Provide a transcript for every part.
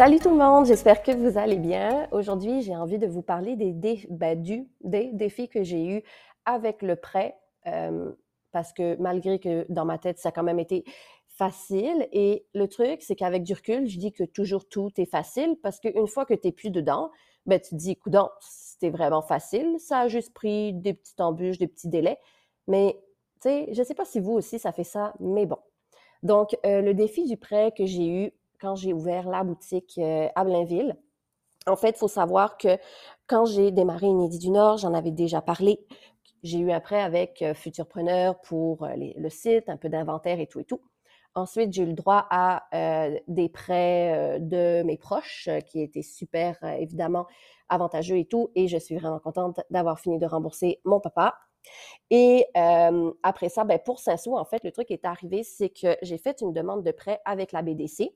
Salut tout le monde, j'espère que vous allez bien. Aujourd'hui, j'ai envie de vous parler des, ben, du, des défis que j'ai eus avec le prêt, euh, parce que malgré que dans ma tête, ça a quand même été facile. Et le truc, c'est qu'avec du recul, je dis que toujours tout est facile, parce qu'une fois que tu n'es plus dedans, ben, tu te dis, coudon, c'était vraiment facile, ça a juste pris des petites embûches, des petits délais. Mais, tu sais, je ne sais pas si vous aussi, ça fait ça, mais bon. Donc, euh, le défi du prêt que j'ai eu quand j'ai ouvert la boutique euh, à Blainville. En fait, il faut savoir que quand j'ai démarré Inédit du Nord, j'en avais déjà parlé. J'ai eu un prêt avec euh, Futurpreneur pour euh, le site, un peu d'inventaire et tout et tout. Ensuite, j'ai eu le droit à des prêts de mes proches qui étaient super, évidemment, avantageux et tout. Et je suis vraiment contente d'avoir fini de rembourser mon papa. Et après ça, ben, pour Saint-Sou, en fait, le truc qui est arrivé, c'est que j'ai fait une demande de prêt avec la BDC.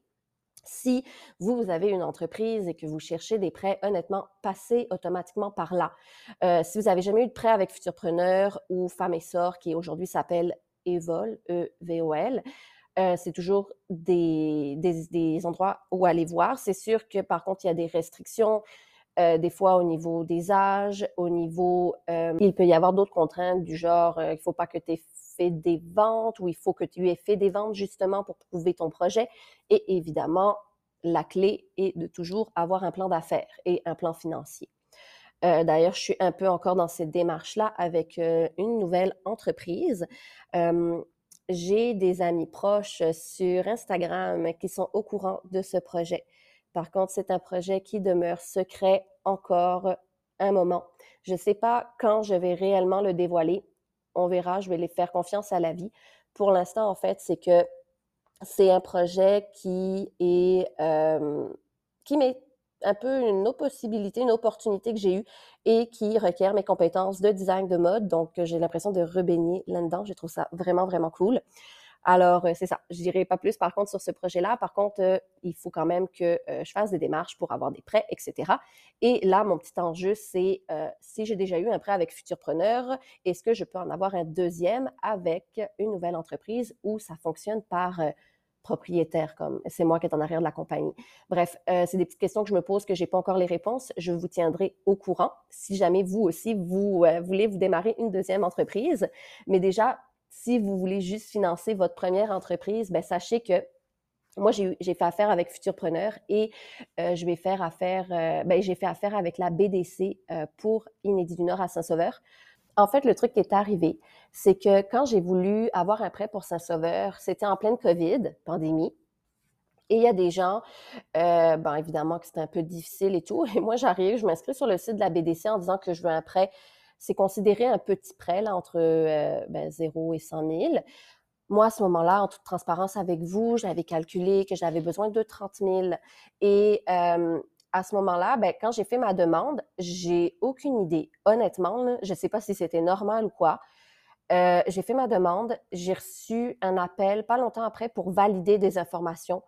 Si vous, avez une entreprise et que vous cherchez des prêts, honnêtement, passez automatiquement par là. Euh, si vous n'avez jamais eu de prêt avec Futurpreneur ou Femme et qui aujourd'hui s'appelle Evol, E-V-O-L, euh, c'est toujours des, des, endroits où aller voir. C'est sûr que par contre, il y a des restrictions, euh, des fois au niveau des âges, au niveau, il peut y avoir d'autres contraintes du genre, il ne faut pas que tu aies fait des ventes ou il faut que tu aies fait des ventes justement pour prouver ton projet. Et évidemment, la clé est de toujours avoir un plan d'affaires et un plan financier. Euh, d'ailleurs, je suis un peu encore dans cette démarche-là avec euh, une nouvelle entreprise. j'ai des amis proches sur Instagram qui sont au courant de ce projet. Par contre, c'est un projet qui demeure secret encore un moment. Je ne sais pas quand je vais réellement le dévoiler, on verra, je vais les faire confiance à la vie. Pour l'instant, en fait, c'est que c'est un projet qui est euh, qui m'est un peu une possibilité, une opportunité que j'ai eue et qui requiert mes compétences de design de mode. Donc, j'ai l'impression de rebaigner là-dedans. Je trouve ça vraiment, vraiment cool. Alors, euh, c'est ça. Je dirais pas plus, par contre, sur ce projet-là. Par contre, euh, il faut quand même que euh, je fasse des démarches pour avoir des prêts, etc. Et là, mon petit enjeu, c'est si j'ai déjà eu un prêt avec Futurpreneur, est-ce que je peux en avoir un deuxième avec une nouvelle entreprise où ça fonctionne par propriétaire, comme c'est moi qui est en arrière de la compagnie? Bref, c'est des petites questions que je me pose que j'ai pas encore les réponses. Je vous tiendrai au courant si jamais vous aussi vous voulez vous démarrer une deuxième entreprise. Mais déjà, si vous voulez juste financer votre première entreprise, ben sachez que moi, j'ai fait affaire avec Futurpreneur et euh, je vais faire affaire, euh, ben, j'ai fait affaire avec la BDC euh, pour Inédit du Nord à Saint-Sauveur. En fait, le truc qui est arrivé, c'est que quand j'ai voulu avoir un prêt pour Saint-Sauveur, c'était en pleine COVID, pandémie. Et il y a des gens, ben évidemment que c'était un peu difficile et tout. Et moi, j'arrive, je m'inscris sur le site de la BDC en disant que je veux un prêt c'est considéré un petit prêt là, entre euh, ben, 0 et 100 000. Moi, à ce moment-là, en toute transparence avec vous, j'avais calculé que j'avais besoin de 30 000. Et euh, à ce moment-là, ben, quand j'ai fait ma demande, j'ai aucune idée. Honnêtement, je ne sais pas si c'était normal ou quoi. Euh, j'ai fait ma demande, j'ai reçu un appel pas longtemps après pour valider des informations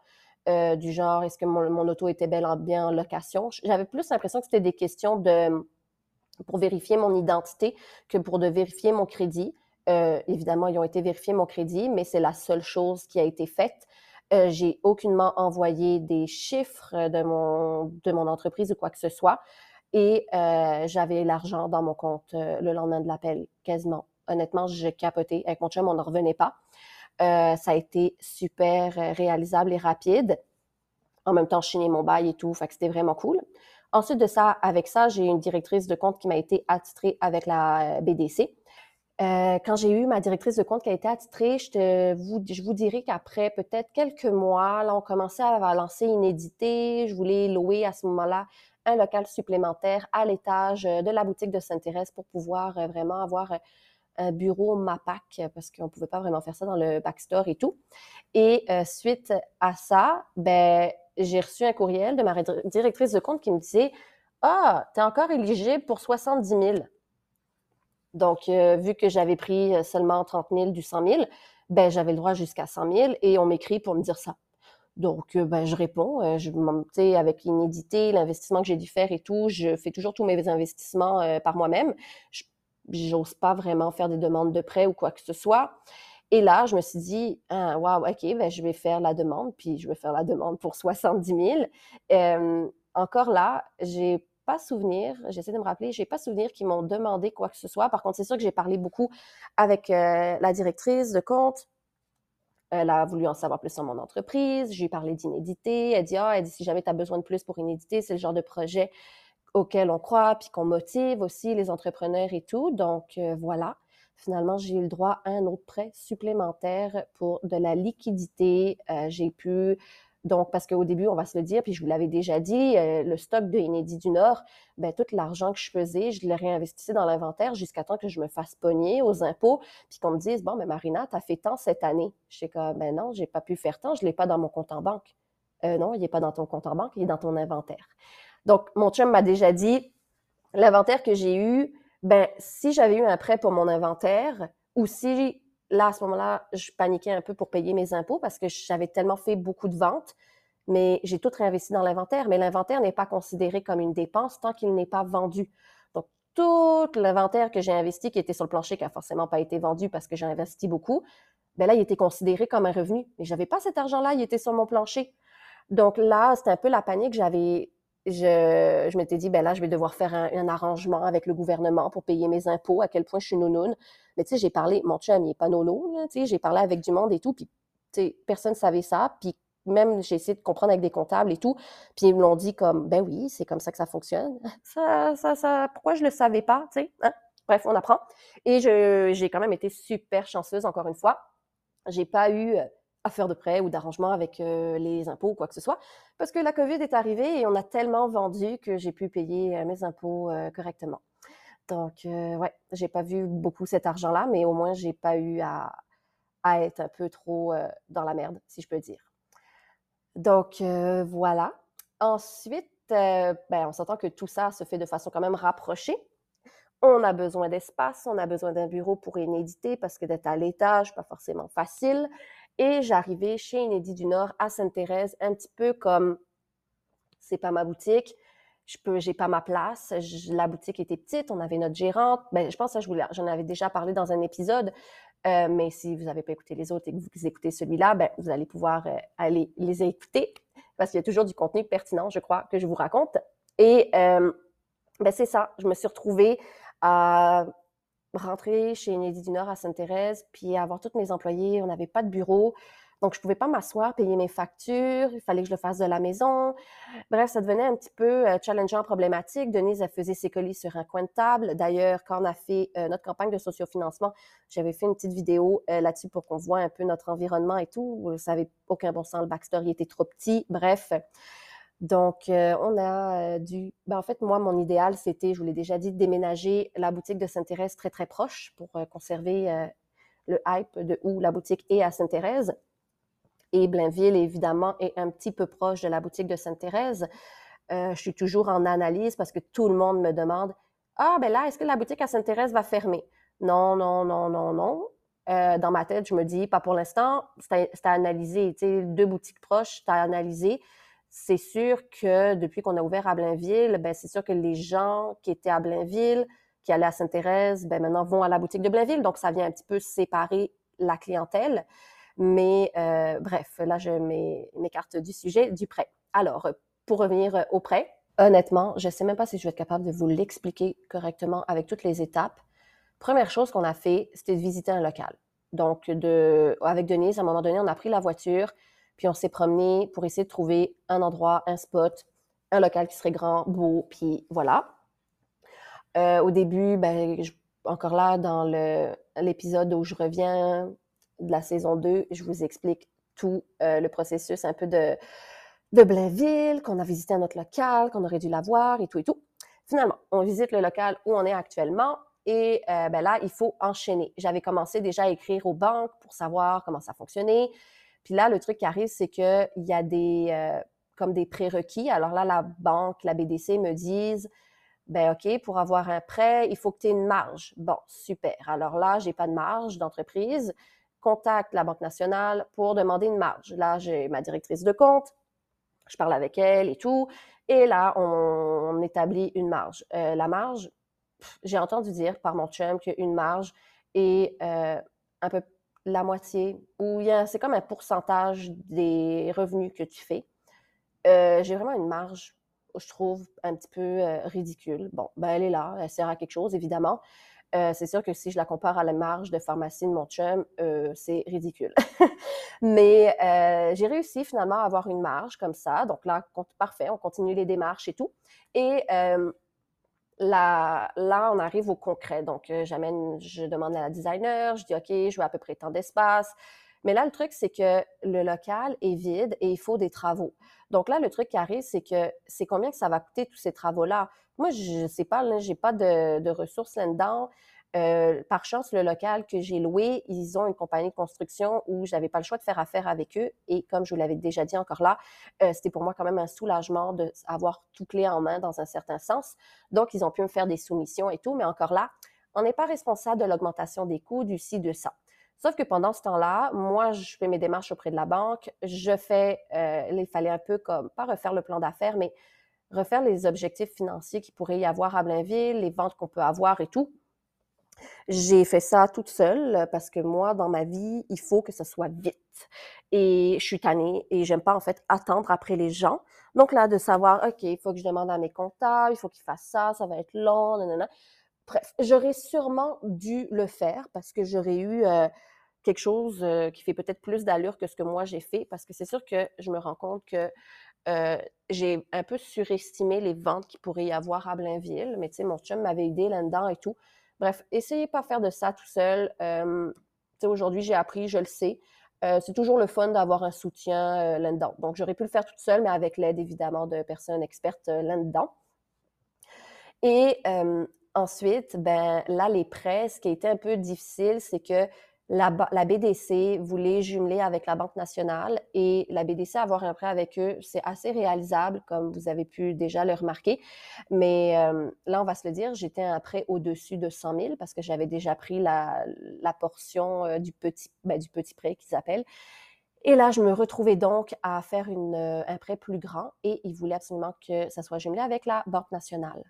du genre est-ce que mon, mon, auto était bel en bien en location? J'avais plus l'impression que c'était des questions de pour vérifier mon identité que pour de vérifier mon crédit. Euh, évidemment, ils ont été vérifiés mon crédit, mais c'est la seule chose qui a été faite. Euh, j'ai aucunement envoyé des chiffres de mon, de mon entreprise ou quoi que ce soit. Et euh, j'avais l'argent dans mon compte euh, le lendemain de l'appel, quasiment. Honnêtement, je capotais. Avec mon chum, on n'en revenait pas. Euh, ça a été super réalisable et rapide. En même temps, je mon bail et tout, fait c'était vraiment cool. Ensuite de ça, avec ça, j'ai une directrice de compte qui m'a été attitrée avec la BDC. Euh, quand j'ai eu ma directrice de compte qui a été attitrée, je, vous, je vous dirais qu'après peut-être quelques mois, là, on commençait à lancer Inédité. Je voulais louer à ce moment-là un local supplémentaire à l'étage de la boutique de Saint-Thérèse pour pouvoir euh, vraiment avoir euh, un bureau MAPAC parce qu'on ne pouvait pas vraiment faire ça dans le backstore et tout. Et suite à ça, ben, j'ai reçu un courriel de ma directrice de compte qui me disait Ah, tu es encore éligible pour 70 000. Donc, euh, vu que j'avais pris euh, seulement 30 000 du 100 000, ben, j'avais le droit jusqu'à 100 000 et on m'écrit pour me dire ça. Donc, euh, ben, je réponds. je, avec l'inédité, l'investissement que j'ai dû faire et tout, je fais toujours tous mes investissements par moi-même. Je n'ose pas vraiment faire des demandes de prêt ou quoi que ce soit. Et là, je me suis dit, ah, wow, OK, ben, je vais faire la demande, puis je vais faire la demande pour 70 000. encore là, j'ai pas souvenir, j'essaie de me rappeler, j'ai pas souvenir qu'ils m'ont demandé quoi que ce soit. Par contre, c'est sûr que j'ai parlé beaucoup avec euh, la directrice de compte. Elle a voulu en savoir plus sur mon entreprise. J'ai parlé d'inédité. Elle dit, ah, si jamais tu as besoin de plus pour inédité, c'est le genre de projet auquel on croit, puis qu'on motive aussi les entrepreneurs et tout. Donc, euh, voilà. Finalement, j'ai eu le droit à un autre prêt supplémentaire pour de la liquidité. Euh, j'ai pu donc, parce qu'au début, on va se le dire, puis je vous l'avais déjà dit, euh, le stock de Inédit du Nord, ben, tout l'argent que je faisais, je le réinvestissais dans l'inventaire jusqu'à temps que je me fasse pogner aux impôts, puis qu'on me dise, bon, mais Marina, tu as fait tant cette année. Je sais comme, ben non, j'ai pas pu faire tant, je l'ai pas dans mon compte en banque. Euh, non, il n'est pas dans ton compte en banque, il est dans ton inventaire. Donc, mon chum m'a déjà dit, l'inventaire que j'ai eu, ben, si j'avais eu un prêt pour mon inventaire, ou si là, à ce moment-là, je paniquais un peu pour payer mes impôts parce que j'avais tellement fait beaucoup de ventes, mais j'ai tout réinvesti dans l'inventaire. Mais l'inventaire n'est pas considéré comme une dépense tant qu'il n'est pas vendu. Donc, tout l'inventaire que j'ai investi, qui était sur le plancher, qui n'a forcément pas été vendu parce que j'ai investi beaucoup, ben là, il était considéré comme un revenu. Mais j'avais pas cet argent-là, il était sur mon plancher. Donc là, c'était un peu la panique. J'avais je, je m'étais dit, ben là, je vais devoir faire un, arrangement avec le gouvernement pour payer mes impôts, à quel point je suis nounoune. Mais tu sais, j'ai parlé, mon chum, il n'est pas nono, tu sais, j'ai parlé avec du monde et tout, puis tu sais, personne ne savait ça, puis même j'ai essayé de comprendre avec des comptables et tout, puis ils me l'ont dit comme, ben oui, c'est comme ça que ça fonctionne. Ça, ça, ça, pourquoi je le savais pas, tu sais, hein? Bref, on apprend. Et j'ai quand même été super chanceuse, encore une fois. J'ai pas eu faire de prêt ou d'arrangement avec euh, les impôts ou quoi que ce soit, parce que la COVID est arrivée et on a tellement vendu que j'ai pu payer euh, mes impôts euh, correctement. Donc, ouais, j'ai pas vu beaucoup cet argent-là, mais au moins, j'ai pas eu à, à, être un peu trop dans la merde, si je peux dire. Donc, voilà. Ensuite, ben, on s'entend que tout ça se fait de façon quand même rapprochée. On a besoin d'espace, on a besoin d'un bureau pour inéditer parce que d'être à l'étage, pas forcément facile. Et j'arrivais chez Inédit du Nord à Sainte-Thérèse, un petit peu comme c'est pas ma boutique, je peux, j'ai pas ma place. la boutique était petite, on avait notre gérante. Ben, je pense que j'en avais déjà parlé dans un épisode. Euh, mais si vous n'avez pas écouté les autres et que vous écoutez celui-là, ben, vous allez pouvoir euh, aller les écouter parce qu'il y a toujours du contenu pertinent, je crois, que je vous raconte. Et euh, ben, c'est ça, je me suis retrouvée à rentrer chez Inédit du Nord à Sainte-Thérèse, puis avoir tous mes employés. On n'avait pas de bureau. Donc, je ne pouvais pas m'asseoir, payer mes factures. Il fallait que je le fasse de la maison. Bref, ça devenait un petit peu euh, challengeant, problématique. Denise, faisait ses colis sur un coin de table. D'ailleurs, quand on a fait euh, notre campagne de sociofinancement, j'avais fait une petite vidéo euh, là-dessus pour qu'on voit un peu notre environnement et tout. Vous savez, aucun bon sens, le backstory était trop petit. Bref, donc, euh, on a euh, dû. Ben, en fait, moi, mon idéal, c'était, je vous l'ai déjà dit, déménager la boutique de Sainte-Thérèse très, très proche pour euh, conserver le hype de où la boutique est à Sainte-Thérèse. Et Blainville, évidemment, est un petit peu proche de la boutique de Sainte-Thérèse. je suis toujours en analyse parce que tout le monde me demande Ah, ben là, est-ce que la boutique à Sainte-Thérèse va fermer? Non, non, non, non, non. dans ma tête, je me dis, pas pour l'instant, c'est à, analyser. Tu sais, deux boutiques proches, c'est à analyser c'est sûr que depuis qu'on a ouvert à Blainville, ben c'est sûr que les gens qui étaient à Blainville, qui allaient à Sainte-Thérèse, ben maintenant vont à la boutique de Blainville. Donc, ça vient un petit peu séparer la clientèle. Mais euh, bref, là, je m'écarte du sujet du prêt. Alors, pour revenir au prêt, honnêtement, je ne sais même pas si je vais être capable de vous l'expliquer correctement avec toutes les étapes. Première chose qu'on a fait, c'était de visiter un local. Donc, de, avec Denise, à un moment donné, on a pris la voiture, puis on s'est promené pour essayer de trouver un endroit, un spot, un local qui serait grand, beau, puis voilà. Euh, au début, ben, encore là, dans l'épisode où je reviens de la saison 2, je vous explique tout euh, le processus un peu de, de Blainville, qu'on a visité un autre local, qu'on aurait dû l'avoir et tout et tout. Finalement, on visite le local où on est actuellement et euh, ben là, il faut enchaîner. J'avais commencé déjà à écrire aux banques pour savoir comment ça fonctionnait. Puis là, le truc qui arrive, c'est qu'il y a des, euh, comme des prérequis. Alors là, la banque, la BDC me disent, ben OK, pour avoir un prêt, il faut que tu aies une marge. Bon, super. Alors là, j'ai pas de marge d'entreprise. Contacte la Banque nationale pour demander une marge. Là, j'ai ma directrice de compte. Je parle avec elle et tout. Et là, on, établit une marge. Euh, la marge, j'ai entendu dire par mon chum qu'une marge est euh, un peu la moitié, ou c'est comme un pourcentage des revenus que tu fais. Euh, j'ai vraiment une marge, je trouve, un petit peu euh, ridicule. Bon, ben elle est là, elle sert à quelque chose, évidemment. Euh, c'est sûr que si je la compare à la marge de pharmacie de mon chum, c'est ridicule. Mais j'ai réussi finalement à avoir une marge comme ça. Donc là, parfait, on continue les démarches et tout. Et là, on arrive au concret. Donc, j'amène, je demande à la designer, je dis OK, je veux à peu près tant d'espace. Mais là, le truc, c'est que le local est vide et il faut des travaux. Donc là, le truc qui arrive, c'est que c'est combien que ça va coûter tous ces travaux-là? Moi, je ne sais pas, je n'ai pas de, ressources là-dedans. Euh, par chance, le local que j'ai loué, ils ont une compagnie de construction où j'avais pas le choix de faire affaire avec eux. Et comme je vous l'avais déjà dit encore là, euh, c'était pour moi quand même un soulagement d'avoir tout clé en main dans un certain sens. Donc, ils ont pu me faire des soumissions et tout. Mais encore là, on n'est pas responsable de l'augmentation des coûts du ci, de. Sauf que pendant ce temps-là, moi, je fais mes démarches auprès de la banque. Je fais, euh, il fallait un peu comme, pas refaire le plan d'affaires, mais refaire les objectifs financiers qu'il pourrait y avoir à Blainville, les ventes qu'on peut avoir et tout. J'ai fait ça toute seule parce que moi, dans ma vie, il faut que ça soit vite. Et je suis tannée et j'aime pas en fait attendre après les gens. Donc là, de savoir, OK, il faut que je demande à mes comptables, il faut qu'ils fassent ça, ça va être long, nanana. Bref, j'aurais sûrement dû le faire parce que j'aurais eu euh, quelque chose euh, qui fait peut-être plus d'allure que ce que moi j'ai fait parce que c'est sûr que je me rends compte que euh, j'ai un peu surestimé les ventes qu'il pourrait y avoir à Blainville, mais tu sais, mon chum m'avait aidé là-dedans et tout. Bref, essayez pas de faire de ça tout seul. aujourd'hui, j'ai appris, je le sais. c'est toujours le fun d'avoir un soutien là-dedans. Donc, j'aurais pu le faire toute seule, mais avec l'aide évidemment de personnes expertes là-dedans. Et Ensuite, ben là, les prêts, ce qui a été un peu difficile, c'est que la, BDC voulait jumeler avec la Banque nationale et la BDC, avoir un prêt avec eux, c'est assez réalisable, comme vous avez pu déjà le remarquer. Mais euh, là, on va se le dire, j'étais un prêt au-dessus de 100 000 parce que j'avais déjà pris la, portion euh, du, petit, ben, du petit prêt qu'ils appellent. Et là, je me retrouvais donc à faire euh, un prêt plus grand et ils voulaient absolument que ça soit jumelé avec la Banque nationale.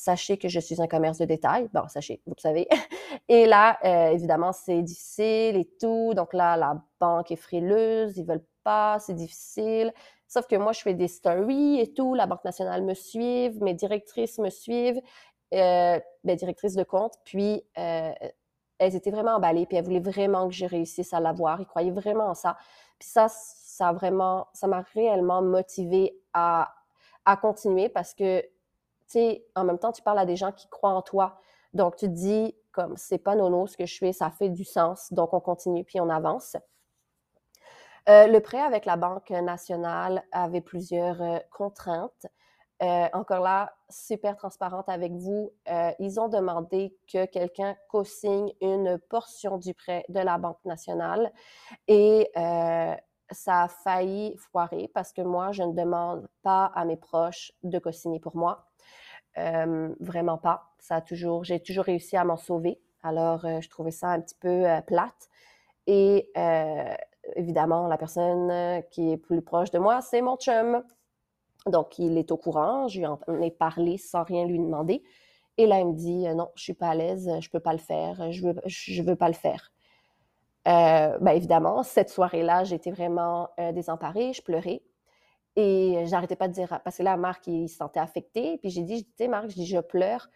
Sachez que je suis un commerce de détail. Bon, sachez, vous le savez. Et là, euh, évidemment, c'est difficile et tout. Donc là, la banque est frileuse, ils veulent pas, c'est difficile. Sauf que moi, je fais des stories et tout. La Banque nationale me suit, mes directrices me suivent, euh, mes directrices de compte. Puis, euh, elles étaient vraiment emballées, puis elles voulaient vraiment que je réussisse à l'avoir. Ils croyaient vraiment en ça. Puis ça, ça vraiment, ça m'a réellement motivée à, à continuer parce que en même temps, tu parles à des gens qui croient en toi. Donc, tu te dis, comme, c'est pas nono ce que je fais, ça fait du sens. Donc, on continue puis on avance. Euh, le prêt avec la Banque nationale avait plusieurs euh, contraintes. Euh, encore là, super transparente avec vous. ils ont demandé que quelqu'un co-signe une portion du prêt de la Banque nationale et ça a failli foirer parce que moi, je ne demande pas à mes proches de co-signer pour moi. Euh, vraiment pas. Ça a toujours, j'ai toujours réussi à m'en sauver. Alors, euh, je trouvais ça un petit peu euh, plate. Et évidemment, la personne qui est plus proche de moi, c'est mon chum. Donc, il est au courant. Je lui en ai parlé sans rien lui demander. Et là, il me dit non, je suis pas à l'aise, je peux pas le faire, je veux, je veux pas le faire. ben évidemment, cette soirée-là, j'étais vraiment désemparée, je pleurais. Et j'arrêtais pas de dire, parce que là, Marc, il se sentait affecté. Puis j'ai dit, tu sais, Marc, je dis, je pleure,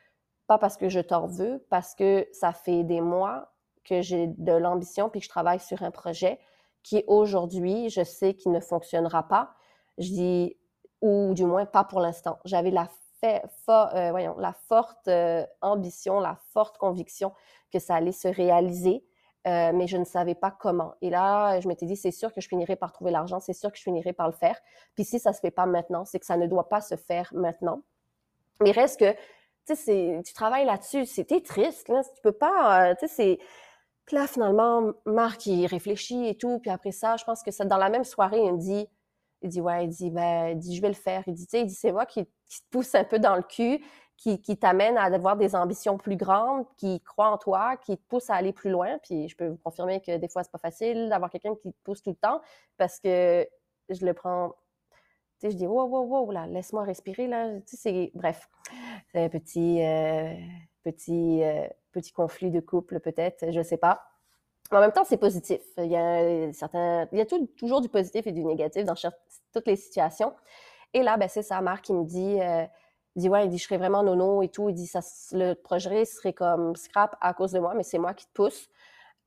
pas parce que je t'en veux, parce que ça fait des mois que j'ai de l'ambition puis que je travaille sur un projet qui aujourd'hui, je sais qu'il ne fonctionnera pas. Je dis, ou du moins pas pour l'instant. J'avais la, euh, la forte euh, ambition, la forte conviction que ça allait se réaliser. Euh, mais je ne savais pas comment. Et là, je m'étais dit, c'est sûr que je finirai par trouver l'argent, c'est sûr que je finirai par le faire. Puis si ça se fait pas maintenant, c'est que ça ne doit pas se faire maintenant. Mais reste que, tu sais, tu travailles là-dessus, c'était triste, là, tu peux pas, euh, tu sais, c'est... Puis là, finalement, Marc, il réfléchit et tout, puis après ça, je pense que dans la même soirée, il me dit, il dit, ouais, il dit, ben, il dit, je vais le faire. Il dit, tu sais, il dit, c'est moi qui, te pousse un peu dans le cul qui, t'amène à avoir des ambitions plus grandes, qui croit en toi, qui te pousse à aller plus loin. Puis je peux vous confirmer que des fois, c'est pas facile d'avoir quelqu'un qui te pousse tout le temps parce que je le prends. Tu sais, je dis, wow, wow, wow, là, laisse-moi respirer, là. Tu sais, c'est. Bref, c'est un petit, euh, petit, euh, petit conflit de couple, peut-être, je sais pas. en même temps, c'est positif. Il y a, certains, il y a toujours du positif et du négatif dans toutes les situations. Et là, ben, c'est sa mère qui me dit, euh, dit ouais, il dit je serais vraiment nono et tout. Il dit ça, le projet serait comme scrap à cause de moi, mais c'est moi qui te pousse.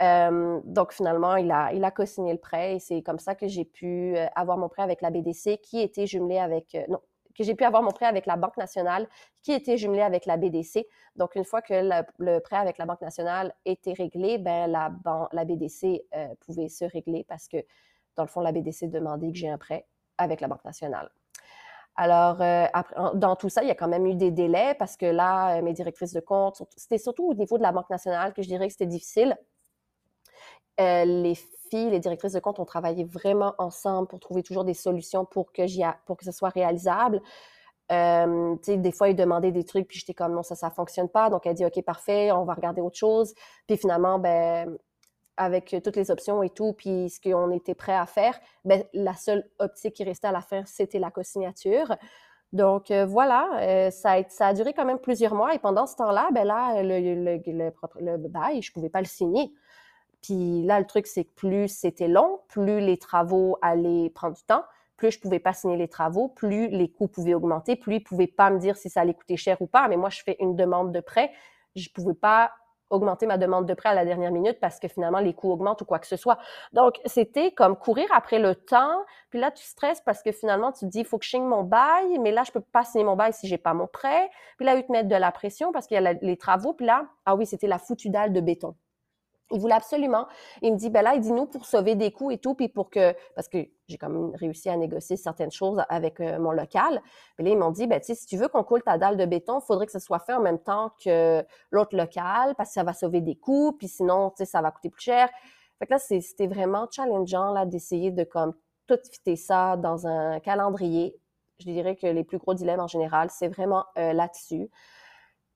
Euh, donc finalement, il a, il co-signé le prêt et c'est comme ça que j'ai pu euh, avoir mon prêt avec la BDC qui était jumelé avec, non, que j'ai pu avoir mon prêt avec la Banque nationale qui était jumelé avec la BDC. Donc, une fois que le, prêt avec la Banque nationale était réglé, ben, la, la BDC euh, pouvait se régler parce que, dans le fond, la BDC demandait que j'ai un prêt avec la Banque nationale. Alors, euh, dans tout ça, il y a quand même eu des délais parce que là, euh, mes directrices de compte, c'était surtout au niveau de la Banque nationale que je dirais que c'était difficile. les filles, les directrices de compte ont travaillé vraiment ensemble pour trouver toujours des solutions pour que, pour que ce soit réalisable. Euh, des fois, ils demandaient des trucs, puis j'étais comme non, ça, ça fonctionne pas. Donc, elle dit OK, parfait, on va regarder autre chose. Puis finalement, ben, avec toutes les options et tout, puis ce qu'on était prêt à faire, ben, la seule optique qui restait à la fin, c'était la co-signature. Donc euh, voilà, euh, ça, a, duré quand même plusieurs mois et pendant ce temps-là, ben là, le, bail, je pouvais pas le signer. Puis là, le truc, c'est que plus c'était long, plus les travaux allaient prendre du temps, plus je pouvais pas signer les travaux, plus les coûts pouvaient augmenter, plus ils pouvaient pas me dire si ça allait coûter cher ou pas. Mais moi, je fais une demande de prêt, je pouvais pas augmenter ma demande de prêt à la dernière minute parce que finalement les coûts augmentent ou quoi que ce soit. Donc c'était comme courir après le temps, puis là tu stresses parce que finalement tu te dis faut que je signe mon bail, mais là je peux pas signer mon bail si j'ai pas mon prêt. Puis là ils te mettent de la pression parce qu'il y a les travaux, puis là ah oui, c'était la foutue dalle de béton. Il voulait absolument. Il me dit, ben là, il dit nous pour sauver des coûts et tout, puis pour que, parce que j'ai quand même réussi à négocier certaines choses avec euh, mon local. Puis là, ils m'ont dit, ben tu sais, si tu veux qu'on coule ta dalle de béton, il faudrait que ce soit fait en même temps que l'autre local, parce que ça va sauver des coûts, puis sinon, tu sais, ça va coûter plus cher. Fait que là, c'était vraiment challengeant là d'essayer de comme tout fitter ça dans un calendrier. Je dirais que les plus gros dilemmes en général, c'est vraiment euh, là-dessus.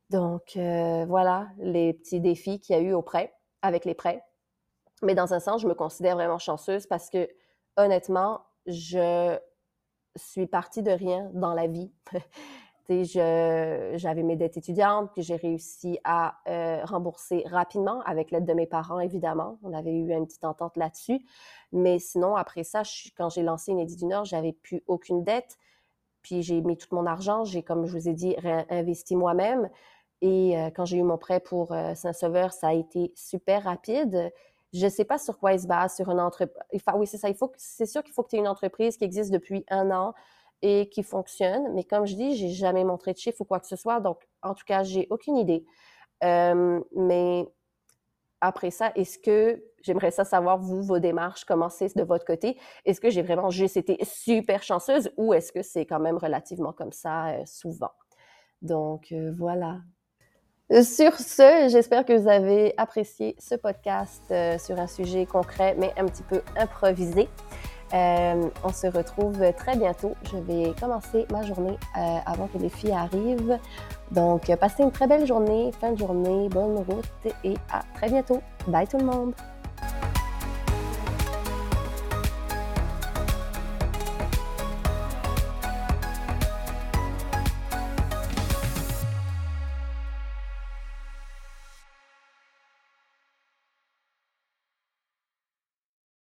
Donc euh, voilà les petits défis qu'il y a eu auprès avec les prêts. Mais dans un sens, je me considère vraiment chanceuse parce que honnêtement, je suis partie de rien dans la vie. j'avais mes dettes étudiantes que j'ai réussi à euh, rembourser rapidement avec l'aide de mes parents, évidemment. On avait eu une petite entente là-dessus. Mais sinon, après ça, quand j'ai lancé Inédit du Nord, j'avais plus aucune dette. Puis j'ai mis tout mon argent. J'ai, comme je vous ai dit, réinvesti moi-même. Et euh, quand j'ai eu mon prêt pour euh, Saint-Sauveur, ça a été super rapide. Je ne sais pas sur quoi il se base, sur une entreprise. Enfin, oui, c'est ça. Il faut c'est sûr qu'il faut que tu aies une entreprise qui existe depuis un an et qui fonctionne. Mais comme je dis, j'ai jamais montré de chiffre ou quoi que ce soit. Donc, en tout cas, j'ai aucune idée. Euh, mais après ça, est-ce que j'aimerais ça savoir, vous, vos démarches, comment c'est de votre côté? Est-ce que j'ai vraiment juste été super chanceuse ou est-ce que c'est quand même relativement comme ça souvent? Donc, voilà. Sur ce, j'espère que vous avez apprécié ce podcast euh, sur un sujet concret, mais un petit peu improvisé. Euh, on se retrouve très bientôt. Je vais commencer ma journée euh, avant que les filles arrivent. Donc, passez une très belle journée, fin de journée, bonne route et à très bientôt. Bye tout le monde!